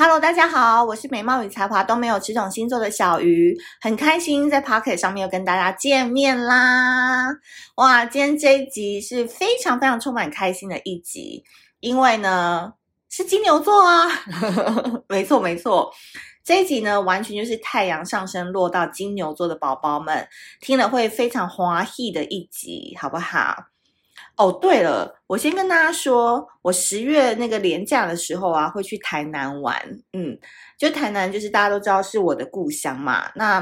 Hello，大家好，我是美貌与才华都没有、持种星座的小鱼，很开心在 Pocket 上面又跟大家见面啦！哇，今天这一集是非常非常充满开心的一集，因为呢是金牛座啊，没错没错，这一集呢完全就是太阳上升落到金牛座的宝宝们听了会非常欢喜的一集，好不好？哦，对了，我先跟大家说，我十月那个连假的时候啊，会去台南玩。嗯，就台南，就是大家都知道是我的故乡嘛。那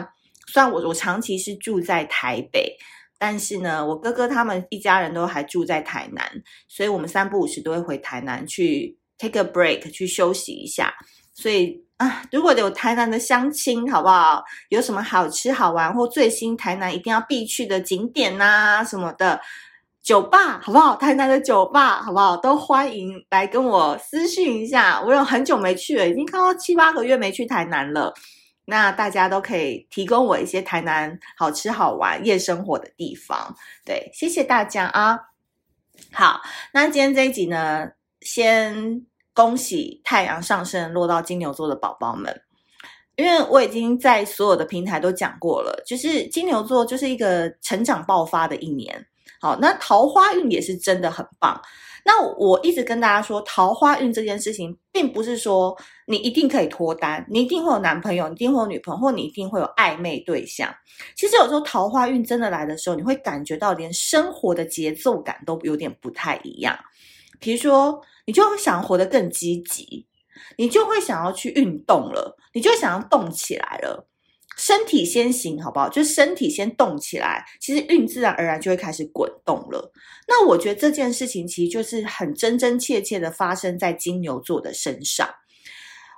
虽然我我长期是住在台北，但是呢，我哥哥他们一家人都还住在台南，所以我们三不五时都会回台南去 take a break，去休息一下。所以啊，如果有台南的乡亲，好不好？有什么好吃好玩或最新台南一定要必去的景点啊什么的。酒吧好不好？台南的酒吧好不好？都欢迎来跟我私讯一下。我有很久没去了，已经看到七八个月没去台南了。那大家都可以提供我一些台南好吃好玩夜生活的地方。对，谢谢大家啊。好，那今天这一集呢，先恭喜太阳上升落到金牛座的宝宝们，因为我已经在所有的平台都讲过了，就是金牛座就是一个成长爆发的一年。好，那桃花运也是真的很棒。那我一直跟大家说，桃花运这件事情，并不是说你一定可以脱单，你一定会有男朋友，你一定会有女朋友，或你一定会有暧昧对象。其实有时候桃花运真的来的时候，你会感觉到连生活的节奏感都有点不太一样。比如说，你就想活得更积极，你就会想要去运动了，你就想要动起来了。身体先行，好不好？就身体先动起来，其实运自然而然就会开始滚动了。那我觉得这件事情其实就是很真真切切的发生在金牛座的身上。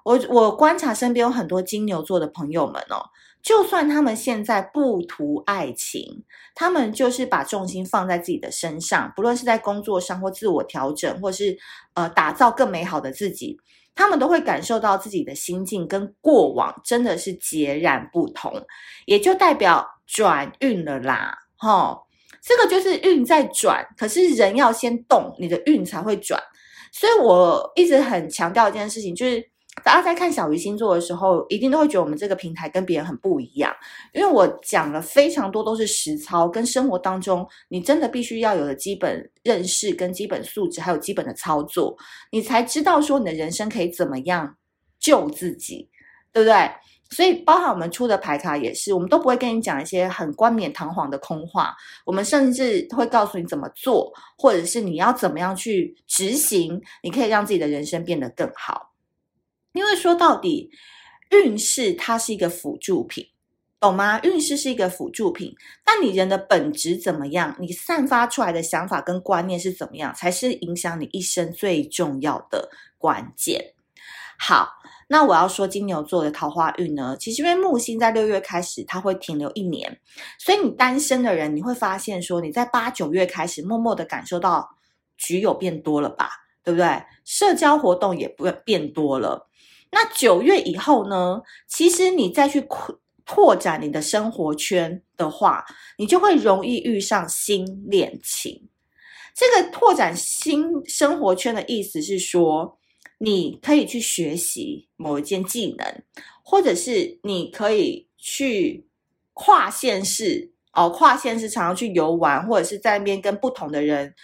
我我观察身边有很多金牛座的朋友们哦，就算他们现在不图爱情，他们就是把重心放在自己的身上，不论是在工作上或自我调整，或是呃打造更美好的自己。他们都会感受到自己的心境跟过往真的是截然不同，也就代表转运了啦，齁，这个就是运在转，可是人要先动，你的运才会转。所以我一直很强调一件事情，就是。大家在看小鱼星座的时候，一定都会觉得我们这个平台跟别人很不一样，因为我讲了非常多都是实操，跟生活当中你真的必须要有的基本认识、跟基本素质，还有基本的操作，你才知道说你的人生可以怎么样救自己，对不对？所以包含我们出的牌卡也是，我们都不会跟你讲一些很冠冕堂皇的空话，我们甚至会告诉你怎么做，或者是你要怎么样去执行，你可以让自己的人生变得更好。因为说到底，运势它是一个辅助品，懂吗？运势是一个辅助品，但你人的本质怎么样，你散发出来的想法跟观念是怎么样，才是影响你一生最重要的关键。好，那我要说金牛座的桃花运呢，其实因为木星在六月开始，它会停留一年，所以你单身的人，你会发现说你在八九月开始，默默的感受到局友变多了吧，对不对？社交活动也不变多了。那九月以后呢？其实你再去扩拓展你的生活圈的话，你就会容易遇上新恋情。这个拓展新生活圈的意思是说，你可以去学习某一件技能，或者是你可以去跨县市哦，跨县市常常去游玩，或者是在那边跟不同的人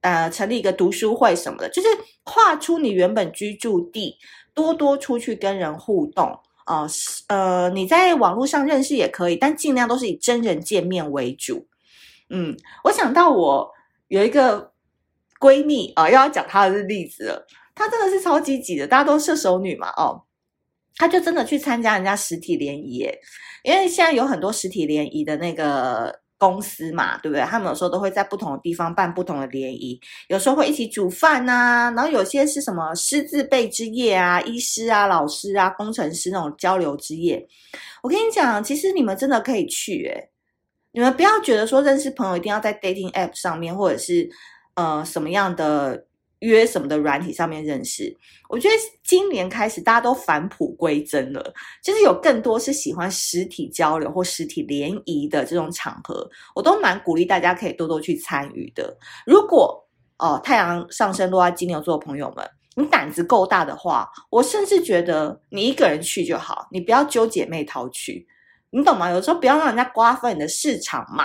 呃成立一个读书会什么的，就是跨出你原本居住地。多多出去跟人互动啊，呃，你在网络上认识也可以，但尽量都是以真人见面为主。嗯，我想到我有一个闺蜜啊，又要讲她的例子了。她真的是超积极的，大家都射手女嘛，哦，她就真的去参加人家实体联谊，因为现在有很多实体联谊的那个。公司嘛，对不对？他们有时候都会在不同的地方办不同的联谊，有时候会一起煮饭呐、啊，然后有些是什么师字辈之夜啊，医师啊、老师啊、工程师那种交流之夜。我跟你讲，其实你们真的可以去，诶，你们不要觉得说认识朋友一定要在 dating app 上面，或者是呃什么样的。约什么的软体上面认识，我觉得今年开始大家都返璞归真了，就是有更多是喜欢实体交流或实体联谊的这种场合，我都蛮鼓励大家可以多多去参与的。如果哦太阳上升落在金牛座的朋友们，你胆子够大的话，我甚至觉得你一个人去就好，你不要揪姐妹淘去，你懂吗？有时候不要让人家瓜分你的市场嘛，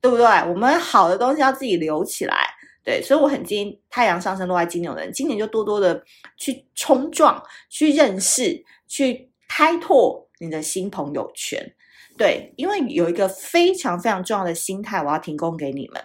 对不对？我们好的东西要自己留起来，对，所以我很建议太阳上升落在金牛的人，今年就多多的去冲撞、去认识、去开拓你的新朋友圈，对，因为有一个非常非常重要的心态，我要提供给你们，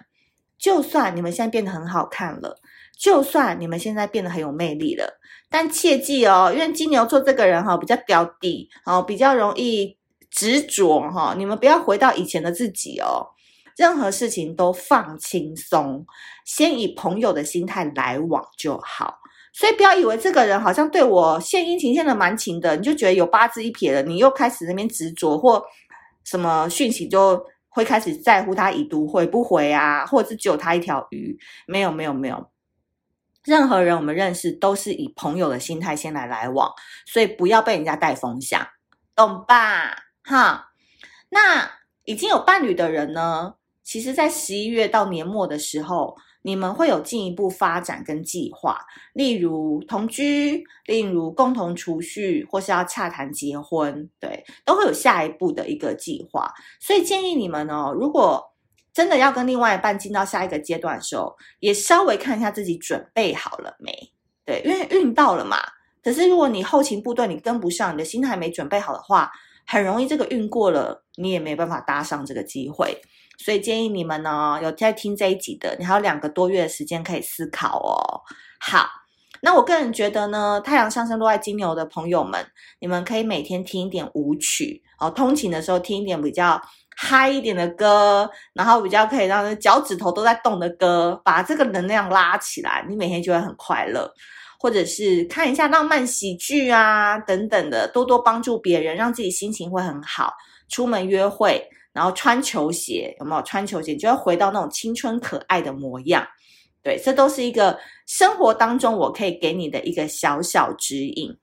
就算你们现在变得很好看了。就算你们现在变得很有魅力了，但切记哦，因为金牛座这个人哈比较刁地，哦比较容易执着哈，你们不要回到以前的自己哦，任何事情都放轻松，先以朋友的心态来往就好。所以不要以为这个人好像对我献殷勤献的蛮勤的，你就觉得有八字一撇了，你又开始那边执着或什么讯息就会开始在乎他已读回不回啊，或者是只有他一条鱼，没有没有没有。任何人我们认识都是以朋友的心态先来来往，所以不要被人家带风向，懂吧？哈，那已经有伴侣的人呢，其实，在十一月到年末的时候，你们会有进一步发展跟计划，例如同居，例如共同储蓄，或是要洽谈结婚，对，都会有下一步的一个计划。所以建议你们哦，如果真的要跟另外一半进到下一个阶段的时候，也稍微看一下自己准备好了没？对，因为运到了嘛。可是如果你后勤部队你跟不上，你的心态没准备好的话，很容易这个运过了，你也没办法搭上这个机会。所以建议你们呢，有在听这一集的，你还有两个多月的时间可以思考哦。好，那我个人觉得呢，太阳上升落在金牛的朋友们，你们可以每天听一点舞曲哦，通勤的时候听一点比较。嗨一点的歌，然后比较可以让脚趾头都在动的歌，把这个能量拉起来，你每天就会很快乐。或者是看一下浪漫喜剧啊，等等的，多多帮助别人，让自己心情会很好。出门约会，然后穿球鞋，有没有穿球鞋？就要回到那种青春可爱的模样。对，这都是一个生活当中我可以给你的一个小小指引。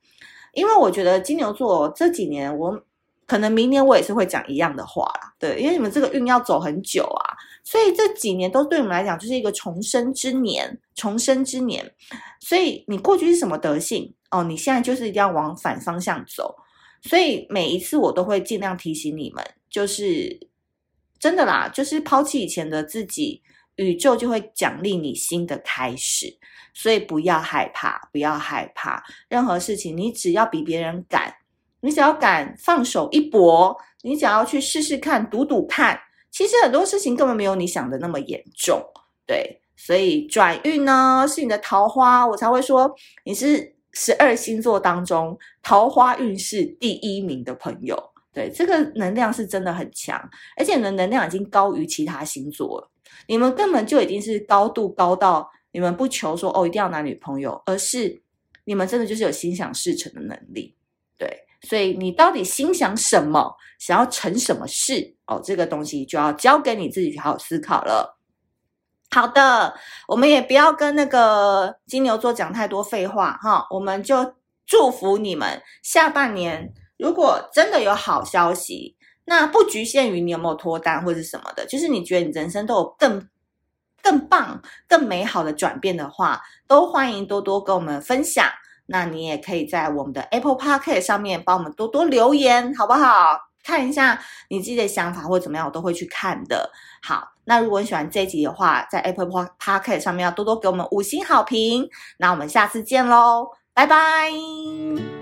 因为我觉得金牛座这几年我。可能明年我也是会讲一样的话啦，对，因为你们这个运要走很久啊，所以这几年都对我们来讲就是一个重生之年，重生之年。所以你过去是什么德性哦，你现在就是一定要往反方向走。所以每一次我都会尽量提醒你们，就是真的啦，就是抛弃以前的自己，宇宙就会奖励你新的开始。所以不要害怕，不要害怕，任何事情你只要比别人敢。你只要敢放手一搏，你只要去试试看、赌赌看，其实很多事情根本没有你想的那么严重，对。所以转运呢，是你的桃花，我才会说你是十二星座当中桃花运势第一名的朋友。对，这个能量是真的很强，而且你的能量已经高于其他星座了。你们根本就已经是高度高到你们不求说哦一定要男女朋友，而是你们真的就是有心想事成的能力，对。所以你到底心想什么，想要成什么事哦？这个东西就要交给你自己去好好思考了。好的，我们也不要跟那个金牛座讲太多废话哈，我们就祝福你们下半年，如果真的有好消息，那不局限于你有没有脱单或者什么的，就是你觉得你人生都有更更棒、更美好的转变的话，都欢迎多多跟我们分享。那你也可以在我们的 Apple Podcast 上面帮我们多多留言，好不好？看一下你自己的想法或怎么样，我都会去看的。好，那如果你喜欢这一集的话，在 Apple Podcast 上面要多多给我们五星好评。那我们下次见喽，拜拜。